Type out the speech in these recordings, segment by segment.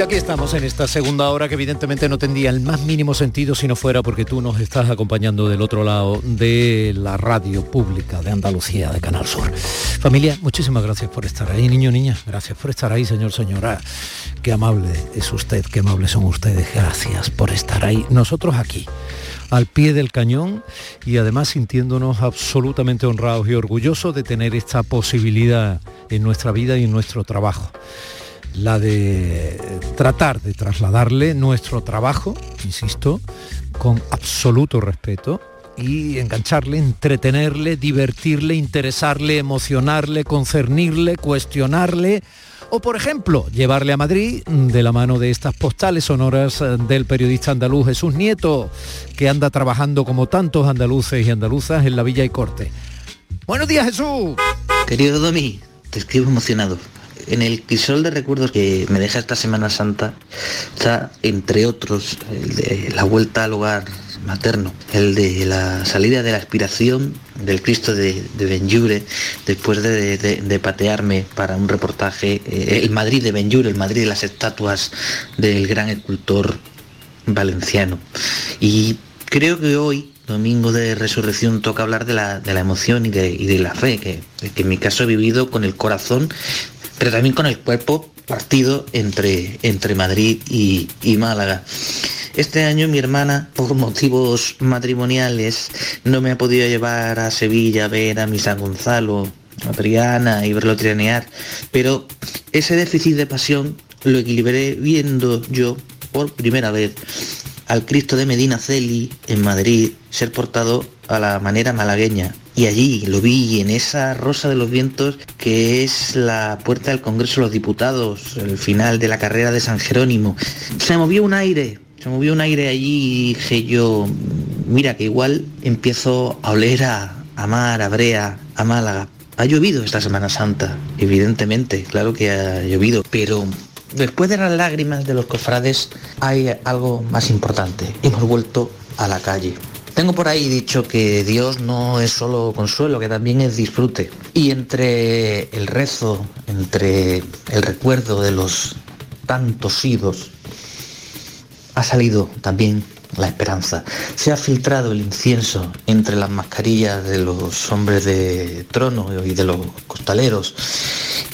Y aquí estamos en esta segunda hora que evidentemente no tendría el más mínimo sentido si no fuera porque tú nos estás acompañando del otro lado de la radio pública de Andalucía, de Canal Sur. Familia, muchísimas gracias por estar ahí, niño, niña. Gracias por estar ahí, señor, señora. Qué amable es usted, qué amables son ustedes. Gracias por estar ahí. Nosotros aquí al pie del cañón y además sintiéndonos absolutamente honrados y orgullosos de tener esta posibilidad en nuestra vida y en nuestro trabajo la de tratar de trasladarle nuestro trabajo, insisto, con absoluto respeto y engancharle, entretenerle, divertirle, interesarle, emocionarle, concernirle, cuestionarle o, por ejemplo, llevarle a Madrid de la mano de estas postales sonoras del periodista andaluz Jesús Nieto, que anda trabajando como tantos andaluces y andaluzas en la Villa y Corte. Buenos días, Jesús. Querido Domi, te escribo emocionado en el crisol de recuerdos que me deja esta Semana Santa está, entre otros, de la vuelta al hogar materno, el de la salida de la aspiración del Cristo de, de Benjure después de, patearme para un reportaje, eh, el Madrid de Benjure, el Madrid de las estatuas del gran escultor valenciano. Y creo que hoy, domingo de resurrección, toca hablar de la, emoción y de, la fe, que, que en mi caso he vivido con el corazón pero también con el cuerpo partido entre, entre Madrid y, Málaga. Este año mi hermana, por motivos matrimoniales, no me ha podido llevar a Sevilla a ver a mi San Gonzalo, a Triana y verlo trianear, pero ese déficit de pasión lo equilibré viendo yo por primera vez al Cristo de Medina Celi en Madrid ser portado a la manera malagueña y allí lo vi en esa rosa de los vientos que es la puerta del Congreso de los Diputados, el final de la carrera de San Jerónimo. Se movió un aire, se movió un aire allí y dije yo, mira que igual empiezo a oler a, a mar, a brea, a Málaga. Ha llovido esta Semana Santa, evidentemente, claro que ha llovido, pero después de las lágrimas de los cofrades hay algo más importante. Hemos vuelto a la calle. Tengo por ahí dicho que Dios no es solo consuelo, que también es disfrute. Y entre el rezo, entre el recuerdo de los tantos idos, ha salido también la esperanza. Se ha filtrado el incienso entre las mascarillas de los hombres de trono y de los costaleros.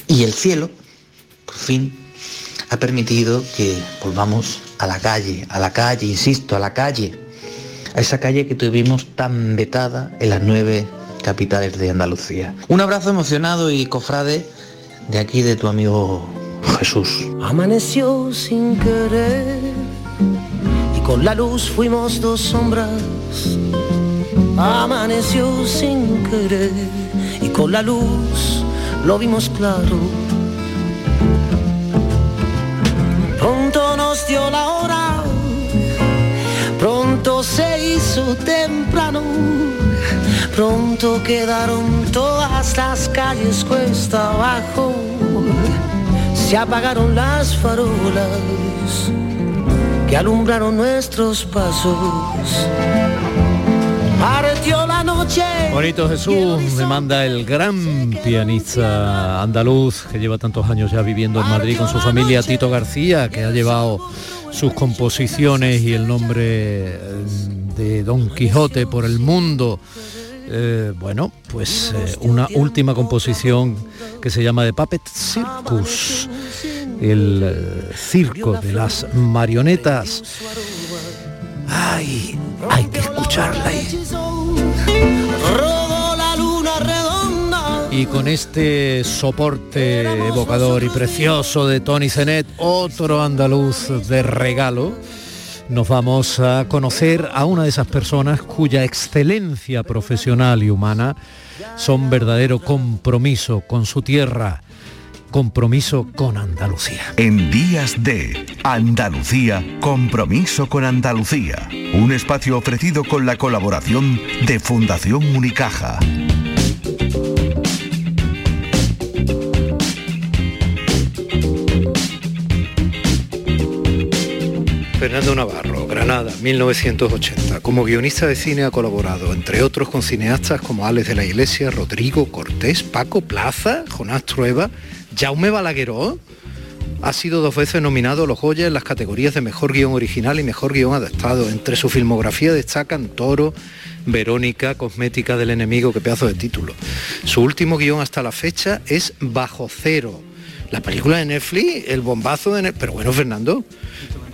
Y el cielo, por fin, ha permitido que volvamos a la calle, a la calle, insisto, a la calle a esa calle que tuvimos tan vetada en las nueve capitales de Andalucía. Un abrazo emocionado y cofrade de aquí de tu amigo Jesús. Amaneció sin querer y con la luz fuimos dos sombras. Amaneció sin querer y con la luz lo vimos claro. Temprano, pronto quedaron todas las calles cuesta abajo, se apagaron las farolas que alumbraron nuestros pasos. Partió la noche. Bonito Jesús, me manda el gran pianista andaluz que lleva tantos años ya viviendo en Madrid con su familia, Tito García, que ha llevado sus composiciones y el nombre de Don Quijote por el mundo. Eh, bueno, pues eh, una última composición que se llama The Puppet Circus, el circo de las marionetas. Ay, hay que escucharla. Y con este soporte evocador y precioso de Tony Zenet, otro andaluz de regalo, nos vamos a conocer a una de esas personas cuya excelencia profesional y humana son verdadero compromiso con su tierra, compromiso con Andalucía. En días de Andalucía, compromiso con Andalucía, un espacio ofrecido con la colaboración de Fundación Unicaja. Fernando Navarro, Granada, 1980. Como guionista de cine ha colaborado, entre otros, con cineastas como Alex de la Iglesia, Rodrigo Cortés, Paco Plaza, Jonás Trueba, Jaume Balagueró. Ha sido dos veces nominado a los Goya en las categorías de Mejor Guión Original y Mejor Guión Adaptado. Entre su filmografía destacan Toro, Verónica, Cosmética del Enemigo, qué pedazo de título. Su último guion hasta la fecha es Bajo Cero. La película de Netflix, el bombazo de Netflix. Pero bueno, Fernando,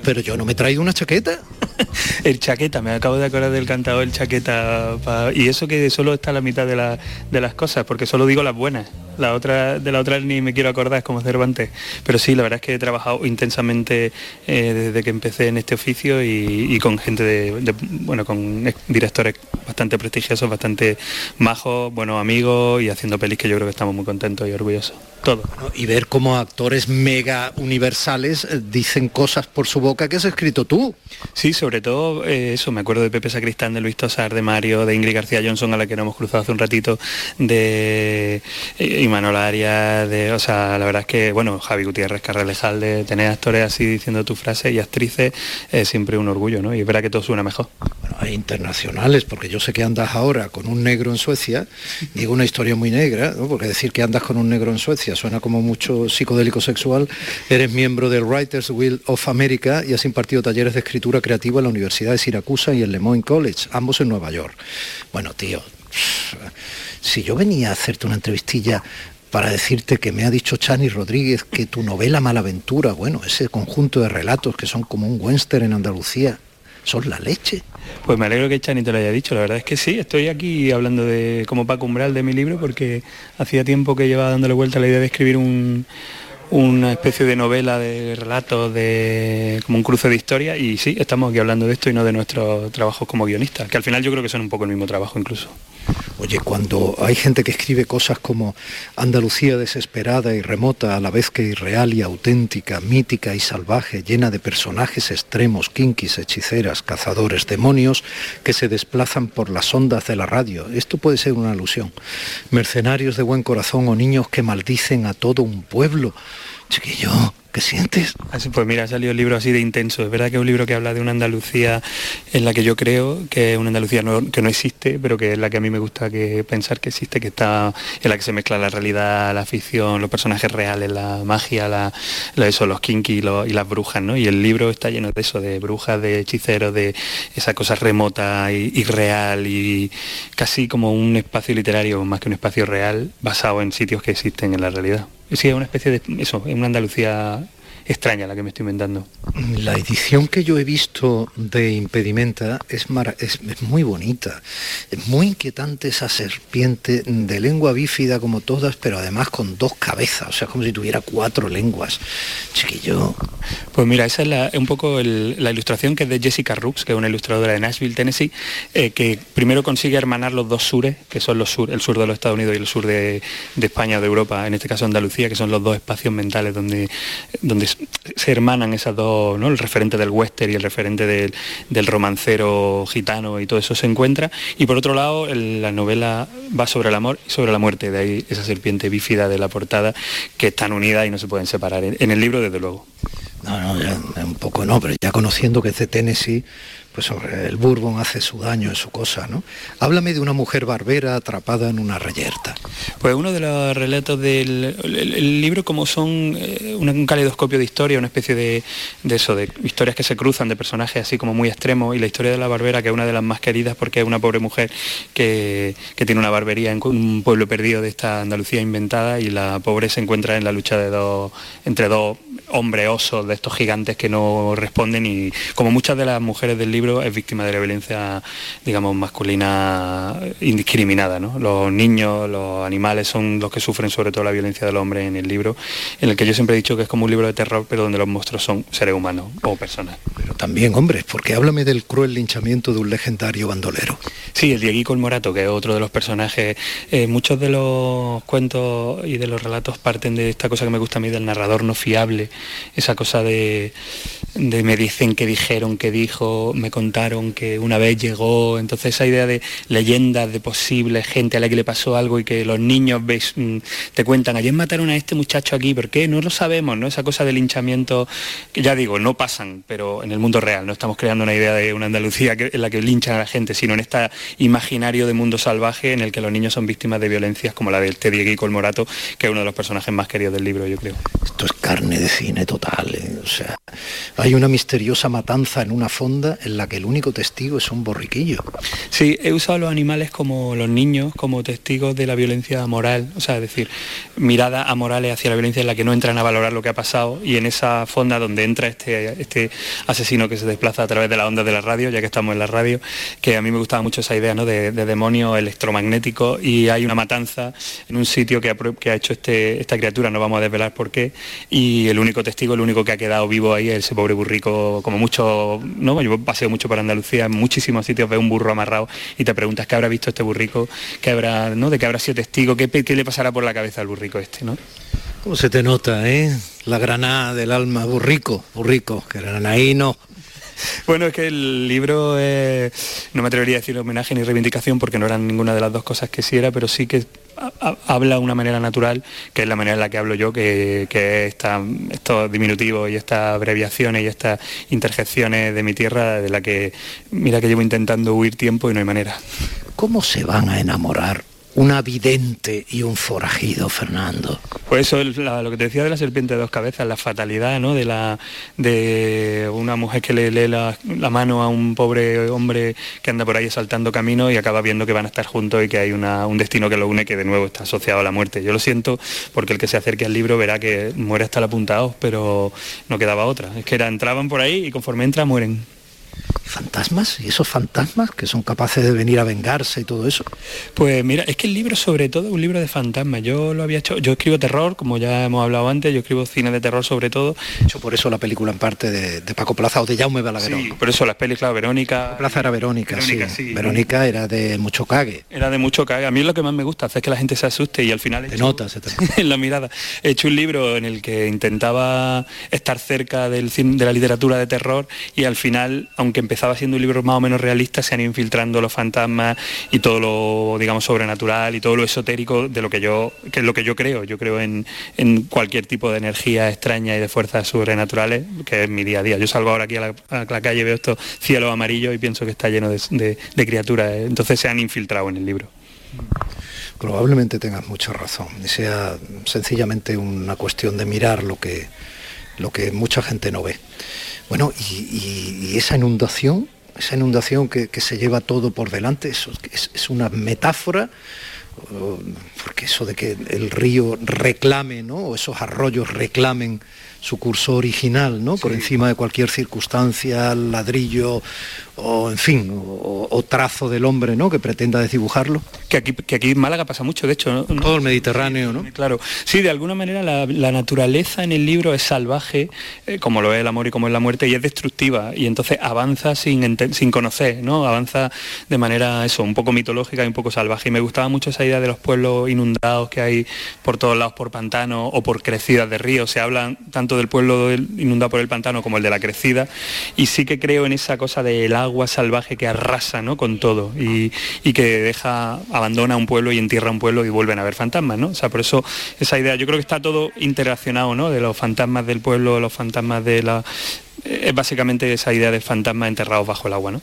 pero yo no me he traído una chaqueta. el chaqueta, me acabo de acordar del cantado el chaqueta. Y eso que solo está a la mitad de, de las cosas, porque solo digo las buenas. La otra, de la otra ni me quiero acordar, es como Cervantes. Pero sí, la verdad es que he trabajado intensamente eh, desde que empecé en este oficio y, con gente de, bueno, con directores bastante prestigiosos, bastante majos, buenos amigos y haciendo pelis que yo creo que estamos muy contentos y orgullosos. Todo. Y ver cómo actores mega universales eh, dicen cosas por su boca que has escrito tú. Sí, sobre todo eh, eso, me acuerdo de Pepe Sacristán, de Luis Tosar, de Mario, de Ingrid García Johnson, a la que nos hemos cruzado hace un ratito, de y Manuel Arias, de, o sea, la verdad es que, bueno, Javi Gutiérrez, Carrelejal, de tener actores así diciendo tu frase y actrices es siempre un orgullo, ¿no? Y es verdad que todo suena mejor. Bueno, hay internacionales, porque yo sé que andas ahora con un negro en Suecia, digo una historia muy negra, ¿no? porque decir que andas con un negro en Suecia suena como mucho psicodélico sexual, eres miembro del Writers Guild of America y has impartido talleres de escritura creativa en la Universidad de Siracusa y en Le Moyne College, ambos en Nueva York. Bueno, tío, si yo venía a hacerte una entrevistilla para decirte que me ha dicho Chani Rodríguez que tu novela Malaventura, bueno, ese conjunto de relatos que son como un western en Andalucía, son la leche. Pues me alegro que Chani te lo haya dicho, la verdad es que sí, estoy aquí hablando de como Paco Umbral de mi libro porque hacía tiempo que llevaba dándole vuelta la idea de escribir un, una especie de novela de relatos, de como un cruce de historia y sí, estamos aquí hablando de esto y no de nuestro trabajo como guionistas, que al final yo creo que son un poco el mismo trabajo incluso. Oye, cuando hay gente que escribe cosas como Andalucía desesperada y remota, a la vez que irreal y auténtica, mítica y salvaje, llena de personajes extremos, kinkis, hechiceras, cazadores, demonios, que se desplazan por las ondas de la radio, esto puede ser una alusión. Mercenarios de buen corazón o niños que maldicen a todo un pueblo. Chiquillo, ¿Qué sientes? Pues mira, ha salido el libro así de intenso. Es verdad que es un libro que habla de una Andalucía en la que yo creo que es una Andalucía que no existe, pero que es la que a mí me gusta que pensar que existe, que está en la que se mezcla la realidad, la ficción, los personajes reales, la magia, la, eso, los kinky y, las brujas, ¿no? Y el libro está lleno de eso, de brujas, de hechiceros, de esa cosa remota y, real y casi como un espacio literario más que un espacio real basado en sitios que existen en la realidad. Es una especie de eso, en una Andalucía extraña la que me estoy inventando. La edición que yo he visto de Impedimenta es, es, muy bonita. Es muy inquietante esa serpiente de lengua bífida como todas, pero además con dos cabezas, o sea, como si tuviera cuatro lenguas. Chiquillo. Pues mira, esa es un poco la ilustración que es de Jessica Rooks, que es una ilustradora de Nashville, Tennessee, eh, que primero consigue hermanar los dos sures, que son los sur, el sur de los Estados Unidos y el sur de, España o de Europa, en este caso Andalucía, que son los dos espacios mentales donde, donde se hermanan esas dos, ¿no? el referente del western y el referente del, romancero gitano y todo eso se encuentra. Y por otro lado, la novela va sobre el amor y sobre la muerte, de ahí esa serpiente bífida de la portada, que están unidas y no se pueden separar. En, el libro, desde luego. No, no, un poco no, pero ya conociendo que es de Tennessee, pues el bourbon hace su daño en su cosa, ¿no? Háblame de una mujer barbera atrapada en una reyerta. Pues uno de los relatos del libro, como son eh, un, caleidoscopio de historia, una especie de, eso, de historias que se cruzan, de personajes así como muy extremos, y la historia de la barbera, que es una de las más queridas porque es una pobre mujer que, tiene una barbería en un pueblo perdido de esta Andalucía inventada y la pobre se encuentra en la lucha de dos, entre dos hombres osos de estos gigantes que no responden y como muchas de las mujeres del libro, es víctima de la violencia, digamos, masculina indiscriminada. Los niños, los animales son los que sufren sobre todo la violencia del hombre en el libro, en el que yo siempre he dicho que es como un libro de terror, pero donde los monstruos son seres humanos o personas. Pero también hombres, porque háblame del cruel linchamiento de un legendario bandolero. Sí, el Dieguico el Morato, que es otro de los personajes. Eh, muchos de los cuentos y de los relatos parten de esta cosa que me gusta a mí del narrador no fiable, esa cosa de de me dicen que dijeron, que dijo, me contaron que una vez llegó, entonces esa idea de leyendas de posible gente a la que le pasó algo y que los niños ves, mm, te cuentan, ayer mataron a este muchacho aquí, ¿por qué? No lo sabemos, ¿no? Esa cosa del linchamiento, que ya digo, no pasan, pero en el mundo real, no estamos creando una idea de una Andalucía en la que linchan a la gente, sino en este imaginario de mundo salvaje en el que los niños son víctimas de violencias como la del Teddy y Colmorato, que es uno de los personajes más queridos del libro, yo creo. Esto es carne de cine total, ¿eh? o sea, hay una misteriosa matanza en una fonda en la que el único testigo es un borriquillo. Sí, he usado a los animales como los niños, como testigos de la violencia moral, o sea, es decir, mirada a morales hacia la violencia en la que no entran a valorar lo que ha pasado y en esa fonda donde entra este, este asesino que se desplaza a través de la onda de la radio, ya que estamos en la radio, que a mí me gustaba mucho esa idea ¿no? de, demonio electromagnético y hay una matanza en un sitio que ha, que ha hecho este, esta criatura, no vamos a desvelar por qué, y el único testigo, el único que ha quedado vivo ahí es ese pobre burrico, como mucho, ¿no? yo paseo mucho por Andalucía, en muchísimos sitios veo un burro amarrado y te preguntas qué habrá visto este burrico, qué habrá, ¿no? de qué habrá sido testigo, qué, qué le pasará por la cabeza al burrico este, ¿no? ¿Cómo se te nota, eh? La granada del alma, burrico, burrico, que no. Bueno, es que el libro no me atrevería a decir homenaje ni reivindicación porque no eran ninguna de las dos cosas que sí era, pero sí que habla de una manera natural, que es la manera en la que hablo yo, que, que estos diminutivos y estas abreviaciones y estas interjecciones de mi tierra, de la que mira que llevo intentando huir tiempo y no hay manera. ¿Cómo se van a enamorar un vidente y un forajido, Fernando. Pues eso es lo que te decía de la serpiente de dos cabezas, la fatalidad ¿no? de, la, de una mujer que le lee la, mano a un pobre hombre que anda por ahí saltando camino y acaba viendo que van a estar juntos y que hay un destino que lo une que de nuevo está asociado a la muerte. Yo lo siento porque el que se acerque al libro verá que muere hasta el apuntado, pero no quedaba otra. Es que era, entraban por ahí y conforme entra mueren fantasmas y esos fantasmas que son capaces de venir a vengarse y todo eso? Pues mira, es que el libro sobre todo es un libro de fantasmas. Yo lo había hecho, yo escribo terror, como ya hemos hablado antes, yo escribo cine de terror sobre todo. Hecho por eso la película en parte de, Paco Plaza o de Jaume Balaguerón. Sí, por eso las películas, Verónica. Plaza era Verónica, sí. Verónica era de mucho cague. Era de mucho cague. A mí es lo que más me gusta, hacer que la gente se asuste y al final... Te notas, en la mirada. He hecho un libro en el que intentaba estar cerca del, de la literatura de terror y al final, aunque empezaba siendo un libro más o menos realista, se han infiltrando los fantasmas y todo lo, digamos, sobrenatural y todo lo esotérico de lo que yo, que es lo que yo creo. Yo creo en, cualquier tipo de energía extraña y de fuerzas sobrenaturales, que es mi día a día. Yo salgo ahora aquí a la, calle, veo estos cielos amarillos y pienso que está lleno de, criaturas. Entonces se han infiltrado en el libro. Probablemente tengas mucha razón y sea sencillamente una cuestión de mirar lo que, lo que mucha gente no ve. Bueno, y esa inundación esa inundación que, se lleva todo por delante, eso es, una metáfora, porque eso de que el río reclame, ¿no? o esos arroyos reclamen su curso original, ¿no? Por encima de cualquier circunstancia, ladrillo o en fin, o, trazo del hombre, ¿no? Que pretenda desdibujarlo. Que aquí, que aquí en Málaga pasa mucho, de hecho. Todo el Mediterráneo, ¿no? Claro. Sí, de alguna manera la, naturaleza en el libro es salvaje, eh, como lo es el amor y como es la muerte, y es destructiva, y entonces avanza sin, sin conocer, ¿no? Avanza de manera, eso, un poco mitológica y un poco salvaje. Y me gustaba mucho esa idea de los pueblos inundados que hay por todos lados por pantanos o por crecidas de ríos. Se habla tanto del pueblo inundado por el pantano como el de la crecida, y sí que creo en esa cosa del agua salvaje que arrasa ¿no? con todo y, que deja, abandona un pueblo y entierra un pueblo y vuelven a ver fantasmas, ¿no? O sea, por eso esa idea, yo creo que está todo interaccionado, ¿no? De los fantasmas del pueblo, los fantasmas de la... Es básicamente esa idea de fantasmas enterrados bajo el agua, ¿no?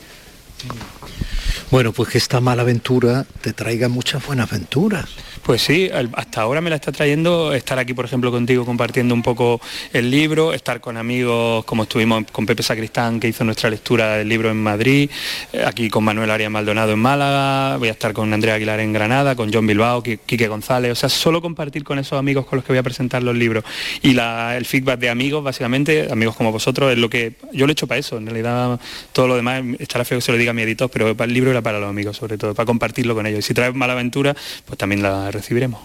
Bueno, pues que esta mala aventura te traiga muchas buenas aventuras. Pues sí, hasta ahora me la está trayendo estar aquí, por ejemplo, contigo compartiendo un poco el libro, estar con amigos como estuvimos con Pepe Sacristán, que hizo nuestra lectura del libro en Madrid, eh, aquí con Manuel Arias Maldonado en Málaga, voy a estar con Andrea Aguilar en Granada, con John Bilbao, Quique González, o sea, solo compartir con esos amigos con los que voy a presentar los libros. Y el feedback de amigos, básicamente, amigos como vosotros, es lo que yo lo he hecho para eso, en realidad todo lo demás estará feo que se lo diga a mi editor, pero el libro era para los amigos, sobre todo, para compartirlo con ellos. Y si traes mala aventura, pues también la recibiremos.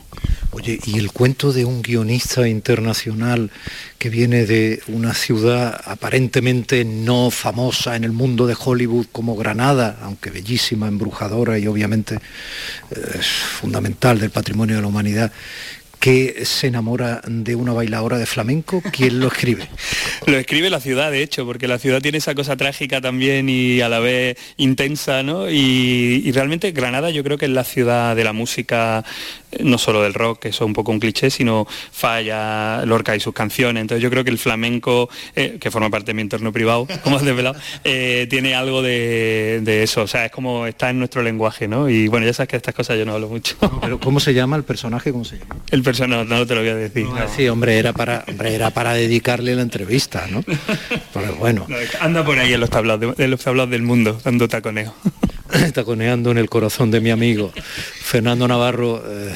Oye, y el cuento de un guionista internacional que viene de una ciudad aparentemente no famosa en el mundo de Hollywood como Granada, aunque bellísima, embrujadora y obviamente eh, fundamental del patrimonio de la humanidad, que se enamora de una bailadora de flamenco? ¿Quién lo escribe? lo escribe la ciudad, de hecho, porque la ciudad tiene esa cosa trágica también y a la vez intensa, ¿no? Y, realmente Granada yo creo que es la ciudad de la música, eh, no solo del rock, que eso es un poco un cliché, sino Falla, Lorca y sus canciones. Entonces yo creo que el flamenco, eh, que forma parte de mi entorno privado, como has desvelado, eh, tiene algo de, eso. O sea, es como está en nuestro lenguaje, ¿no? Y bueno, ya sabes que estas cosas yo no hablo mucho. pero ¿cómo se llama el personaje? ¿Cómo se llama? El personaje, no, te lo voy a decir. Sí, hombre, era para, hombre, era para dedicarle la entrevista, ¿no? Pero bueno. anda por ahí en los tablados, en los tablados del mundo, dando taconeo. taconeando en el corazón de mi amigo Fernando Navarro, eh,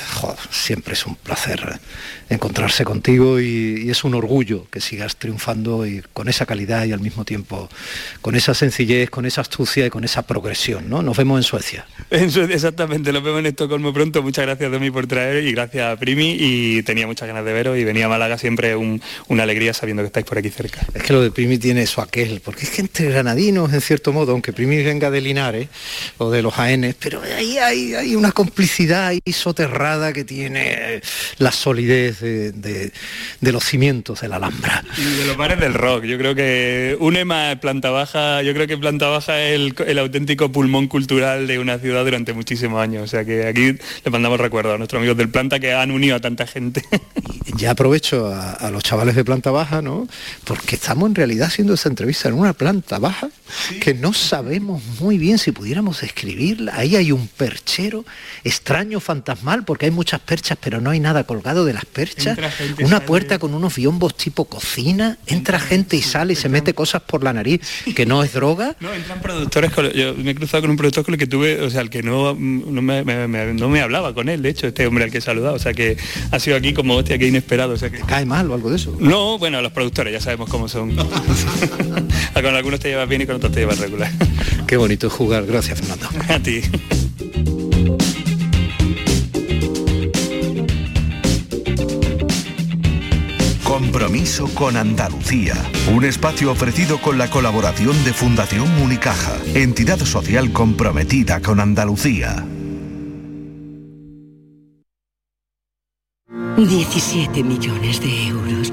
siempre es un placer encontrarse contigo y, es un orgullo que sigas triunfando y con esa calidad y al mismo tiempo con esa sencillez, con esa astucia y con esa progresión. ¿no? Nos vemos en Suecia. exactamente, nos vemos en Estocolmo pronto. Muchas gracias mí por traer y gracias a Primi y tenía muchas ganas de veros y venía a Málaga siempre una alegría sabiendo que estáis por aquí cerca. Es que lo de Primi tiene eso aquel, porque es que entre granadinos, en cierto modo, aunque Primi venga de Linares o de los Jaénes, pero ahí hay, hay una complicidad ahí soterrada que tiene la solidez de, los cimientos de la Alhambra. Y de los bares del rock. Yo creo que une más planta baja, yo creo que planta baja es el, auténtico pulmón cultural de una ciudad durante muchísimos años. O sea que aquí le mandamos recuerdo a nuestros amigos del planta que han unido a tanta gente. ya aprovecho a, los chavales de planta baja, ¿no? Porque estamos en realidad haciendo esa entrevista en una planta baja que no sabemos muy bien si pudiéramos escribirla. Ahí hay un perchero extraño, fantasmal, porque hay muchas perchas, pero no hay nada colgado de las perchas una puerta con unos biombos tipo cocina, entra gente y sale y se mete cosas por la nariz, que no es droga. No, entran productores, yo me he cruzado con un productor con el que tuve, o sea, el que no, no me, hablaba con él, de hecho, este hombre al que he saludado, o sea que ha sido aquí como hostia, que inesperado. O sea que... ¿Cae mal o algo de eso? No, bueno, los productores ya sabemos cómo son. con algunos te llevas bien y con otros te llevas regular. Qué bonito jugar, gracias Fernando. A ti. Compromiso con Andalucía. Un espacio ofrecido con la colaboración de Fundación Unicaja, entidad social comprometida con Andalucía. 17 millones de euros.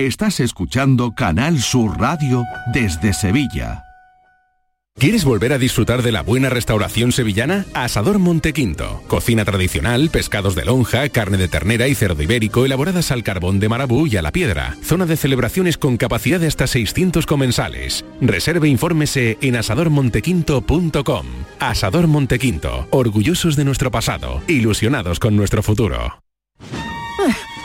Estás escuchando Canal Sur Radio desde Sevilla. ¿Quieres volver a disfrutar de la buena restauración sevillana? Asador Montequinto. Cocina tradicional, pescados de lonja, carne de ternera y cerdo ibérico elaboradas al carbón de marabú y a la piedra. Zona de celebraciones con capacidad de hasta 600 comensales. Reserve e infórmese en asadormontequinto.com. Asador Montequinto. Orgullosos de nuestro pasado. Ilusionados con nuestro futuro.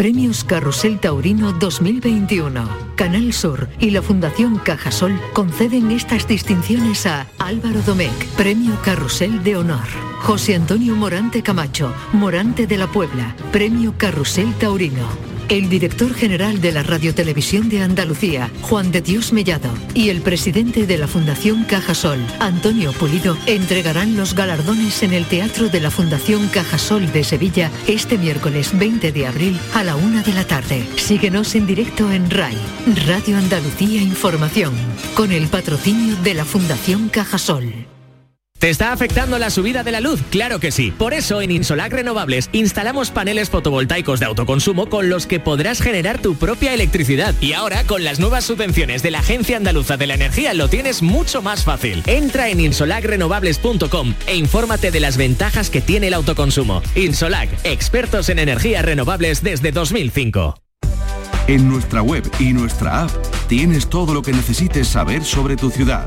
Premios Carrusel Taurino 2021. Canal Sur y la Fundación Cajasol conceden estas distinciones a Álvaro Domecq, Premio Carrusel de Honor. José Antonio Morante Camacho, Morante de la Puebla, Premio Carrusel Taurino el director general de la Radiotelevisión de Andalucía, Juan de Dios Mellado, y el presidente de la Fundación Cajasol, Antonio Pulido, entregarán los galardones en el Teatro de la Fundación Cajasol de Sevilla este miércoles 20 de abril a la una de la tarde. Síguenos en directo en RAI, Radio Andalucía Información, con el patrocinio de la Fundación Cajasol. ¿Te está afectando la subida de la luz? Claro que sí. Por eso en Insolac Renovables instalamos paneles fotovoltaicos de autoconsumo con los que podrás generar tu propia electricidad. Y ahora con las nuevas subvenciones de la Agencia Andaluza de la Energía lo tienes mucho más fácil. Entra en insolacrenovables.com e infórmate de las ventajas que tiene el autoconsumo. Insolac, expertos en energías renovables desde 2005. En nuestra web y nuestra app tienes todo lo que necesites saber sobre tu ciudad.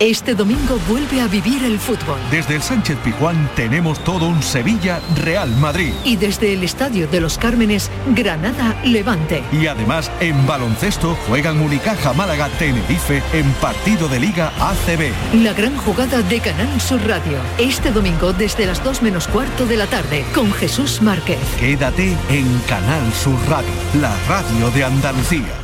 Este domingo vuelve a vivir el fútbol. Desde el Sánchez Pijuán tenemos todo un Sevilla Real Madrid. Y desde el Estadio de los Cármenes, Granada Levante. Y además en baloncesto juegan Unicaja Málaga Tenerife en partido de Liga ACB. La gran jugada de Canal Sur Radio. Este domingo desde las 2 menos cuarto de la tarde con Jesús Márquez. Quédate en Canal Sur Radio, la radio de Andalucía.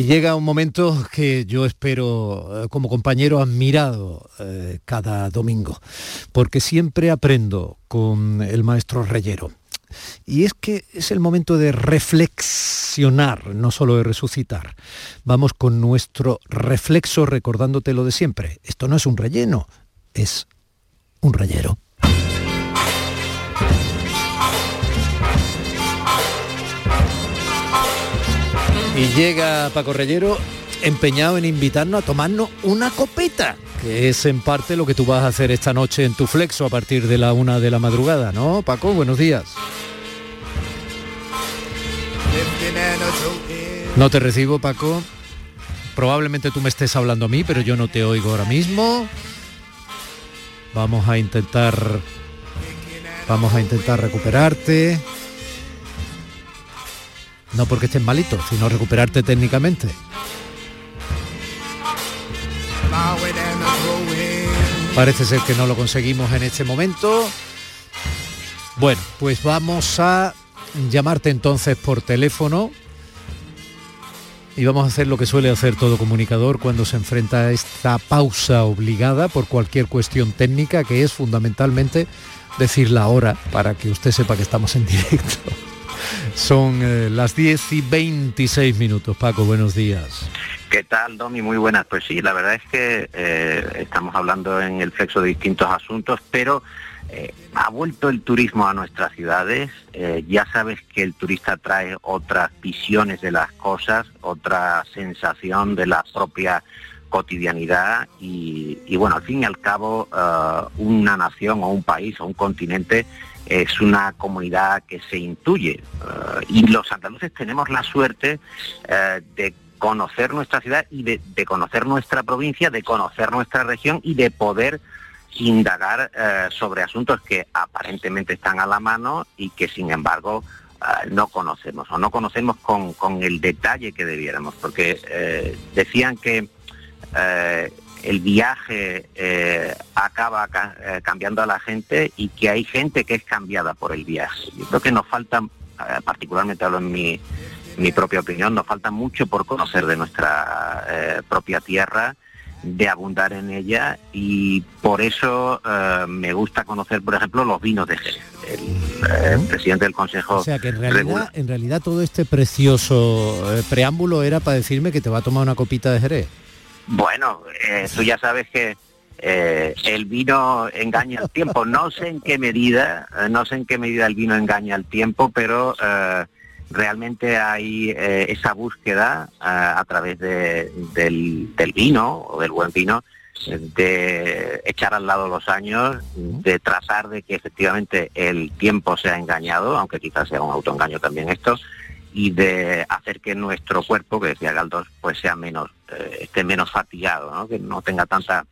Y llega un momento que yo espero eh, como compañero admirado eh, cada domingo, porque siempre aprendo con el maestro Reyero. Y es que es el momento de reflexionar, no solo de resucitar. Vamos con nuestro reflexo recordándote lo de siempre. Esto no es un relleno, es un reyero. Y llega Paco Reyero empeñado en invitarnos a tomarnos una copeta, que es en parte lo que tú vas a hacer esta noche en tu flexo a partir de la una de la madrugada, ¿no? Paco, buenos días. No te recibo, Paco. Probablemente tú me estés hablando a mí, pero yo no te oigo ahora mismo. Vamos a intentar vamos a intentar recuperarte. No porque estés malito, sino recuperarte técnicamente. Parece ser que no lo conseguimos en este momento. Bueno, pues vamos a llamarte entonces por teléfono y vamos a hacer lo que suele hacer todo comunicador cuando se enfrenta a esta pausa obligada por cualquier cuestión técnica que es fundamentalmente decir la hora para que usted sepa que estamos en directo. Son eh, las 10 y 26 minutos. Paco, buenos días. ¿Qué tal, Domi? Muy buenas. Pues sí, la verdad es que eh, estamos hablando en el sexo de distintos asuntos, pero eh, ha vuelto el turismo a nuestras ciudades. ya sabes que el turista trae otras visiones de las cosas, otra sensación de la propia cotidianidad y bueno, al fin y al cabo, una nación o un país o un continente es una comunidad que se intuye. Eh, y los andaluces tenemos la suerte eh, de conocer nuestra ciudad y de, conocer nuestra provincia, de conocer nuestra región y de poder indagar eh, sobre asuntos que aparentemente están a la mano y que sin embargo no conocemos o no conocemos con, con, el detalle que debiéramos, porque decían que el viaje eh, acaba eh, cambiando a la gente y que hay gente que es cambiada por el viaje. Yo creo que nos falta, eh, particularmente hablo en mi, mi, propia opinión, nos falta mucho por conocer de nuestra propia tierra, de abundar en ella y por eso me gusta conocer, por ejemplo, los vinos de Jerez. El, presidente del Consejo... O sea que en realidad, en realidad todo este precioso preámbulo era para decirme que te va a tomar una copita de Jerez. Bueno, eh, tú ya sabes que eh, el vino engaña al tiempo. No sé en qué medida, eh, no sé en qué medida el vino engaña al tiempo, pero realmente hay esa búsqueda a través del, vino o del buen vino de echar al lado los años, de trazar de que efectivamente el tiempo sea engañado, aunque quizás sea un autoengaño también esto, y de hacer que nuestro cuerpo, que decía Galdós, pues sea menos, esté menos fatigado, que no tenga tanta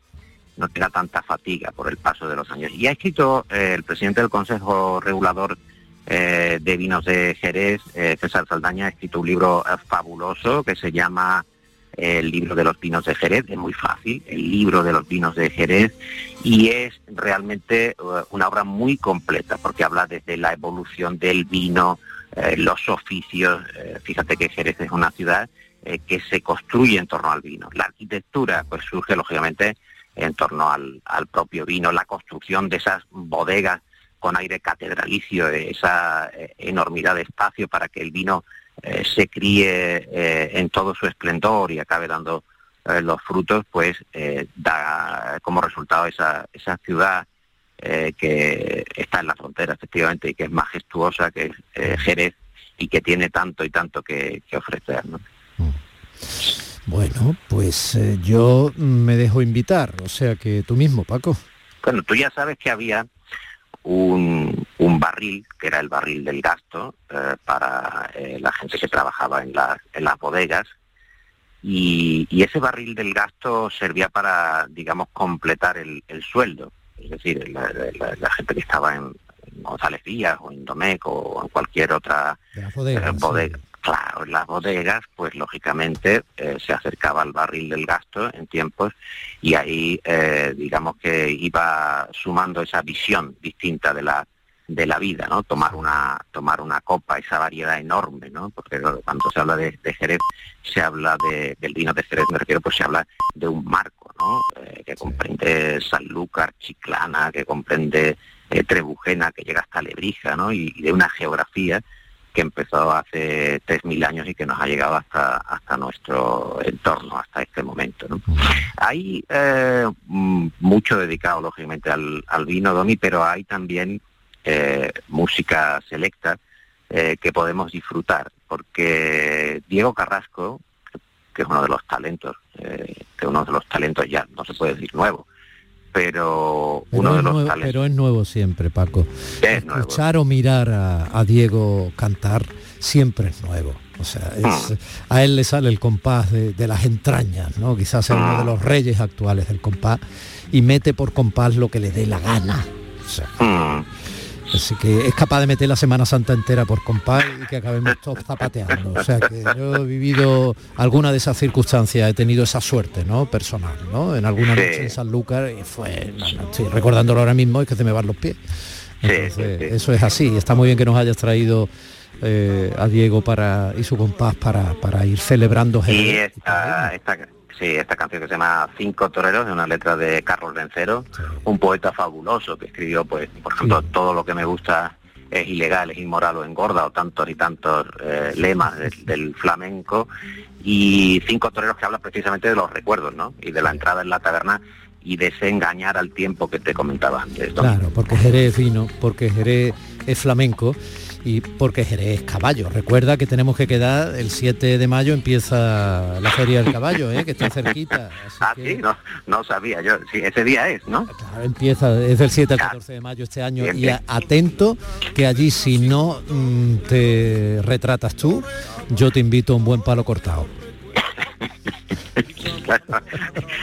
no tenga tanta fatiga por el paso de los años. Y ha escrito eh, el presidente del Consejo Regulador eh, de Vinos de Jerez, César Saldaña, ha escrito un libro fabuloso que se llama El libro de los vinos de Jerez, es muy fácil, el libro de los vinos de Jerez, y es realmente una obra muy completa, porque habla desde la evolución del vino, eh, los oficios. Eh, fíjate que Jerez es una ciudad eh, que se construye en torno al vino. La arquitectura pues surge lógicamente en torno al, propio vino, la construcción de esas bodegas con aire catedralicio, esa enormidad de espacio para que el vino se críe en todo su esplendor y acabe dando eh, los frutos, pues eh, da como resultado esa, ciudad eh, que está en la frontera, efectivamente, y que es majestuosa, que es Jerez, y que tiene tanto y tanto que, ofrecer. ¿no? Bueno, pues yo me dejo invitar, o sea que tú mismo, Paco. Bueno, tú ya sabes que había un, barril, que era el barril del gasto, eh, para eh, la gente que trabajaba en, en las bodegas, y, ese barril del gasto servía para, digamos, completar el, sueldo. Es decir, la, gente que estaba en, González Díaz o en Domecq o en cualquier otra bodega, eh, Claro, en las bodegas, pues lógicamente eh, se acercaba al barril del gasto en tiempos y ahí, eh, digamos que iba sumando esa visión distinta de la de la vida, ¿no? Tomar una tomar una copa, esa variedad enorme, ¿no? Porque cuando se habla de, Jerez, se habla de, del vino de Jerez, me refiero, pues se habla de un marco, ¿no? Eh, que comprende Sanlúcar, Chiclana, que comprende Trebujena, que llega hasta Lebrija, ¿no? y de una geografía que empezó hace 3.000 años y que nos ha llegado hasta, hasta nuestro entorno, hasta este momento. Hay eh, mm, mucho dedicado, lógicamente, al, vino, Domi, pero hay también eh, música selecta eh, que podemos disfrutar, porque Diego Carrasco, que es uno de los talentos, que uno de los talentos ya, no se puede decir nuevo, pero, uno de los Pero es nuevo siempre, Paco. Escuchar o mirar a, Diego cantar siempre es nuevo. O sea, hmm. a él le sale el compás de, las entrañas, ¿no? Quizás sea uno de hmm. los reyes actuales del compás y mete por compás lo que le dé la gana. Hmm. Así que es capaz de meter la Semana Santa entera por compás y que acabemos todos zapateando. O sea que yo he vivido alguna de esas circunstancias, he tenido esa suerte, ¿no? Personal, ¿no? En alguna noche en Sanlúcar y fue, estoy recordándolo ahora mismo, es que se me van los pies. eso es así. Está muy bien que nos hayas traído eh, a Diego para y su compás para, para ir celebrando. Y esta, Sí, esta canción que se llama Cinco Toreros, de una letra de Carlos Vencero, un poeta fabuloso que escribió, pues, por ejemplo, todo lo que me gusta es ilegal, es inmoral o engorda, o tantos y tantos eh, lemas del, flamenco, y Cinco Toreros que habla precisamente de los recuerdos, ¿no? Y de la entrada en la taberna y de ese engañar al tiempo que te comentaba antes. Claro, porque Jerez es fino, porque Jerez es flamenco y porque Jerez es caballo. Recuerda que tenemos que quedar, el 7 de mayo empieza la Feria del Caballo, ¿eh? que está cerquita. ah, sí, no, sabía yo. Sí, ese día es, ¿no? Claro, empieza, es del 7 al 14 de mayo este año. y atento que allí si no mm, te retratas tú, yo te invito a un buen palo cortado.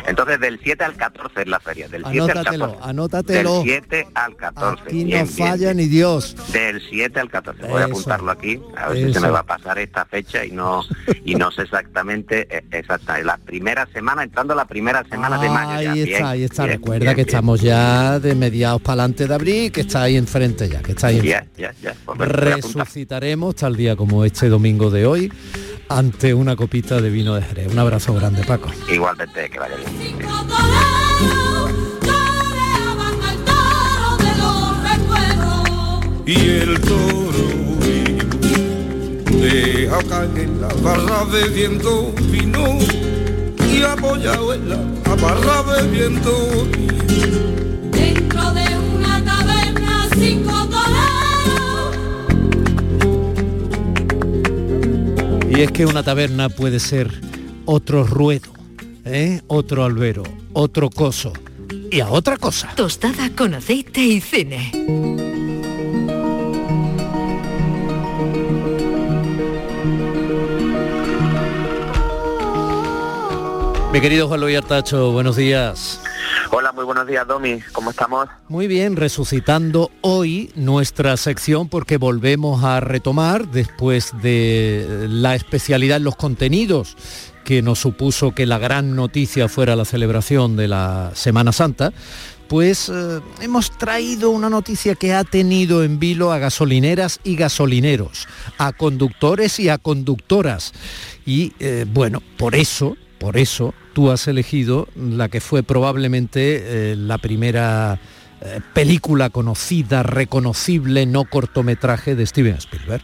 Entonces, del 7 al 14 es la feria. Del 7 al 14. Anótatelo. Del 7 al 14. Aquí no falla ni Dios. Del 7 al 14. Voy a apuntarlo aquí, a ver si se me va a pasar esta fecha y no y no sé exactamente eh, exacta. La primera semana, entrando la primera semana de mayo. Ahí está, ahí está. Recuerda que estamos ya de mediados para adelante de abril, que está ahí enfrente ya, que está ahí. Ya, ya, ya. Pues Resucitaremos tal día como este domingo de hoy ante una copita de vino de Jerez. Un abrazo grande, Paco. Igualmente, que vaya bien. Y el toro deja caer en la barra bebiendo vino y apoyado en la barra bebiendo Dentro Y es que una taberna puede ser otro ruedo, ¿eh? otro albero, otro coso y a otra cosa. Tostada con aceite y cine. Mi querido Juan Luis Artacho, buenos días. Hola, muy buenos días, Domi. ¿Cómo estamos? Muy bien, resucitando hoy nuestra sección porque volvemos a retomar después de la especialidad en los contenidos que nos supuso que la gran noticia fuera la celebración de la Semana Santa, pues eh, hemos traído una noticia que ha tenido en vilo a gasolineras y gasolineros, a conductores y a conductoras. Y eh, bueno, por eso, por eso tú has elegido la que fue probablemente eh, la primera eh, película conocida, reconocible, no cortometraje de Steven Spielberg.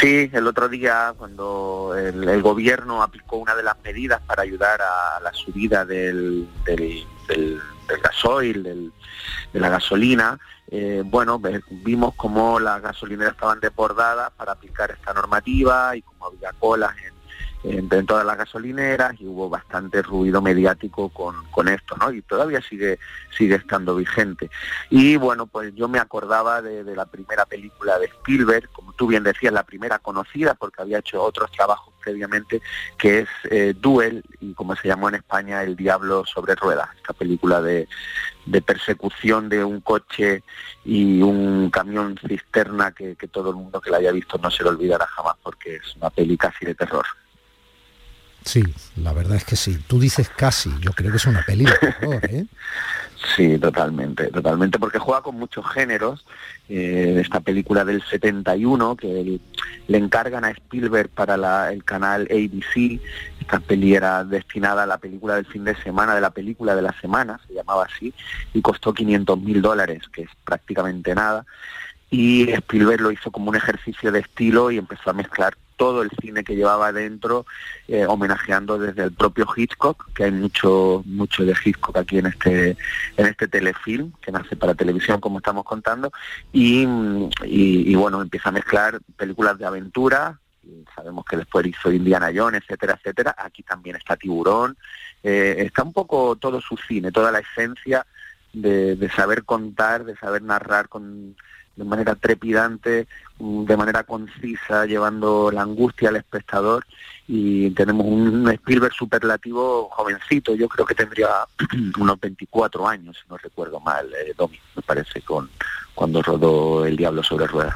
Sí, el otro día cuando el, gobierno aplicó una de las medidas para ayudar a la subida del, del, del- del gasoil, de la gasolina, eh, bueno, vimos cómo las gasolineras estaban desbordadas para aplicar esta normativa y cómo había colas en, en- en todas las gasolineras y hubo bastante ruido mediático con, con esto, ¿no? Y todavía sigue, sigue estando vigente. Y bueno, pues yo me acordaba de, la primera película de Spielberg, como tú bien decías, la primera conocida porque había hecho otros trabajos previamente, que es eh, Duel y como se llamó en España El Diablo sobre Ruedas, esta película de, de persecución de un coche y un camión cisterna que, que todo el mundo que la haya visto no se lo olvidará jamás porque es una peli casi de terror. Sí, la verdad es que sí. Tú dices casi, yo creo que es una peli de ¿eh? Sí, totalmente, totalmente, porque juega con muchos géneros. Eh, esta película del 71 que le encargan a Spielberg para la- el canal ABC. Esta peli era destinada a la película del fin de semana, de la película de la semana, se llamaba así, y costó 500 mil dólares, que es prácticamente nada. Y Spielberg lo hizo como un ejercicio de estilo y empezó a mezclar todo el cine que llevaba dentro, eh, homenajeando desde el propio Hitchcock, que hay mucho mucho de Hitchcock aquí en este en este telefilm que nace para televisión, como estamos contando, y, y- bueno, empieza a mezclar películas de aventura, sabemos que después hizo Indiana Jones, etcétera, etcétera, aquí también está Tiburón, eh, está un poco todo su cine, toda la esencia de, de saber contar, de saber narrar con de manera trepidante, de manera concisa, llevando la angustia al espectador y tenemos un Spielberg superlativo jovencito, yo creo que tendría unos 24 años, si no recuerdo mal, eh, Domi, me parece, con cuando rodó El Diablo sobre Ruedas.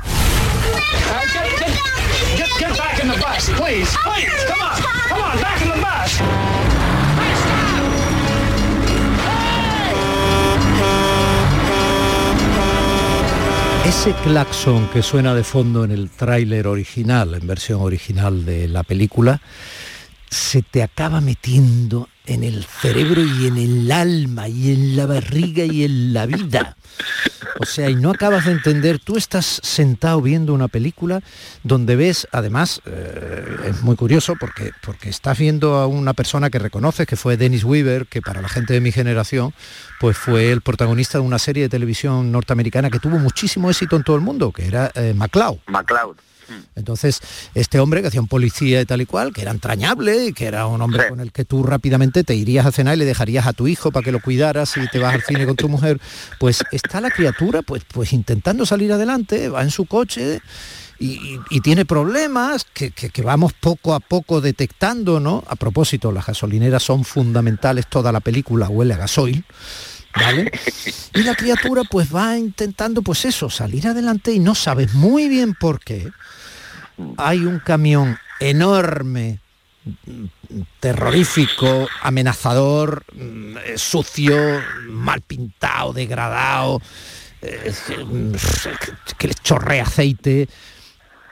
Ese claxon que suena de fondo en el tráiler original, en versión original de la película, se te acaba metiendo en el cerebro y en el alma y en la barriga y en la vida. O sea, y no acabas de entender, tú estás sentado viendo una película donde ves, además, eh, es muy curioso porque, porque estás viendo a una persona que reconoces, que fue Dennis Weaver, que para la gente de mi generación, pues fue el protagonista de una serie de televisión norteamericana que tuvo muchísimo éxito en todo el mundo, que era eh, MacLeod. Entonces, este hombre que hacía un policía y tal y cual, que era entrañable y que era un hombre con el que tú rápidamente te irías a cenar y le dejarías a tu hijo para que lo cuidaras y te vas al cine con tu mujer, pues está la criatura pues, pues intentando salir adelante, va en su coche y tiene problemas que, que- que vamos poco a poco detectando, ¿no? A propósito, las gasolineras son fundamentales, toda la película huele a gasoil. ¿Vale? Y la criatura pues va intentando pues eso, salir adelante y no sabes muy bien por qué. Hay un camión enorme, terrorífico, amenazador, mm, eh, sucio, mal pintado, degradado, eh, mm, que le chorrea aceite,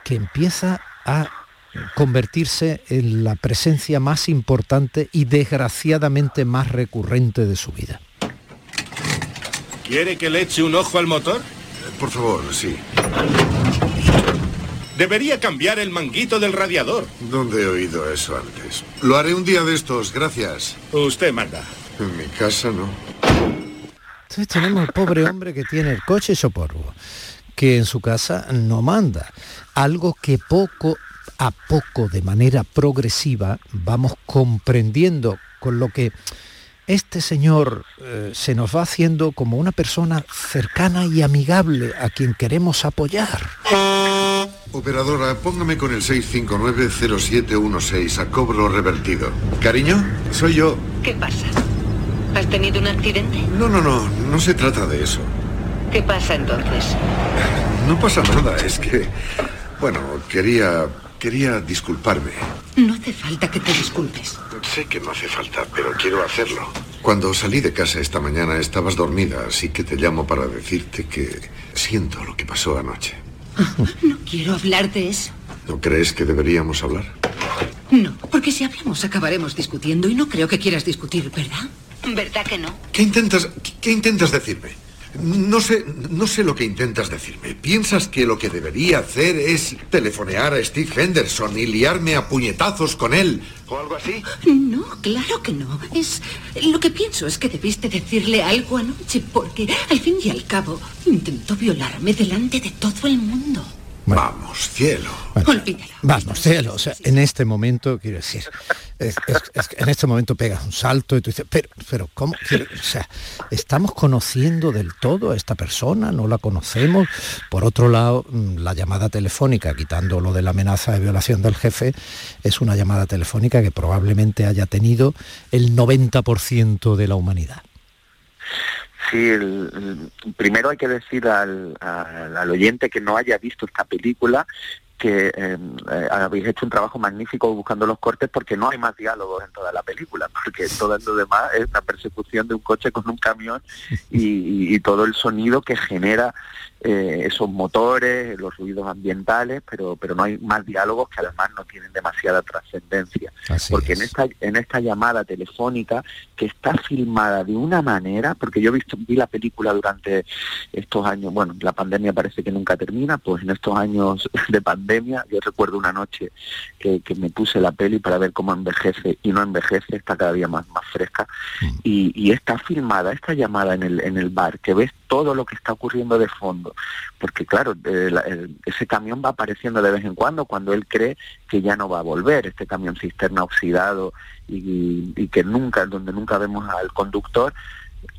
que empieza a convertirse en la presencia más importante y desgraciadamente más recurrente de su vida. ¿Quiere que le eche un ojo al motor? Por favor, sí. Debería cambiar el manguito del radiador. ¿Dónde he oído eso antes? Lo haré un día de estos, gracias. Usted manda. En mi casa no. Entonces tenemos al pobre hombre que tiene el coche hecho polvo, que en su casa no manda. Algo que poco a poco, de manera progresiva, vamos comprendiendo con lo que este señor eh, se nos va haciendo como una persona cercana y amigable a quien queremos apoyar. Operadora, póngame con el 659-0716 a cobro revertido. Cariño, soy yo. ¿Qué pasa? ¿Has tenido un accidente? No, no, no, no se trata de eso. ¿Qué pasa entonces? No pasa nada, es que... Bueno, quería... quería disculparme. No hace falta que te disculpes. Sé que no hace falta, pero quiero hacerlo. Cuando salí de casa esta mañana estabas dormida, así que te llamo para decirte que siento lo que pasó anoche. No quiero hablar de eso. ¿No crees que deberíamos hablar? No, porque si hablamos acabaremos discutiendo y no creo que quieras discutir, ¿verdad? ¿Verdad que no? ¿Qué intentas, qué, qué intentas decirme? No sé, no sé lo que intentas decirme. ¿Piensas que lo que debería hacer es telefonear a Steve Henderson y liarme a puñetazos con él? ¿O algo así? No, claro que no. Es. Lo que pienso es que debiste decirle algo anoche, porque al fin y al cabo intentó violarme delante de todo el mundo. Vamos, cielo. Vamos, cielo. O sea, en este momento, quiero decir, en este momento pegas un salto y tú dices, pero, pero, ¿cómo? O sea, ¿estamos conociendo del todo a esta persona? ¿No la conocemos? Por otro lado, mm, la llamada telefónica, quitando lo de la amenaza de violación del jefe, es una llamada telefónica que probablemente haya tenido el 90% de la humanidad. Sí, primero hay que decir al oyente que no haya visto esta película que eh, eh, habéis hecho un trabajo magnífico buscando los cortes porque no hay más diálogos en toda la película, porque todo lo demás es una persecución de un coche con un camión y todo el sonido que genera eh, esos motores, los ruidos ambientales, pero, pero no hay más diálogos que además no tienen demasiada trascendencia. porque en esta, en esta llamada telefónica que está filmada de una manera, porque yo he visto, vi la película durante estos años, bueno, la pandemia parece que nunca termina, pues en estos años de pandemia, yo recuerdo una noche que, que me puse la peli para ver cómo envejece y no envejece, está cada día más, más fresca, y, y está filmada, esta llamada en el, en el bar, que ves todo lo que está ocurriendo de fondo, porque claro, eh, ese camión va apareciendo de vez en cuando cuando él cree que ya no va a volver, este camión cisterna oxidado y, que nunca, donde nunca vemos al conductor,